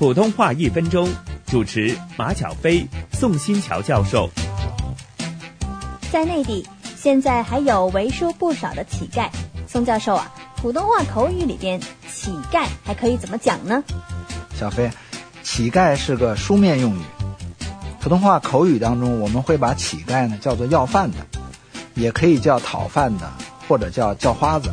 普通话一分钟，主持马小飞、宋新桥教授。在内地，现在还有为数不少的乞丐。宋教授啊，普通话口语里边，乞丐还可以怎么讲呢？小飞，乞丐是个书面用语。普通话口语当中，我们会把乞丐呢叫做要饭的，也可以叫讨饭的，或者叫叫花子。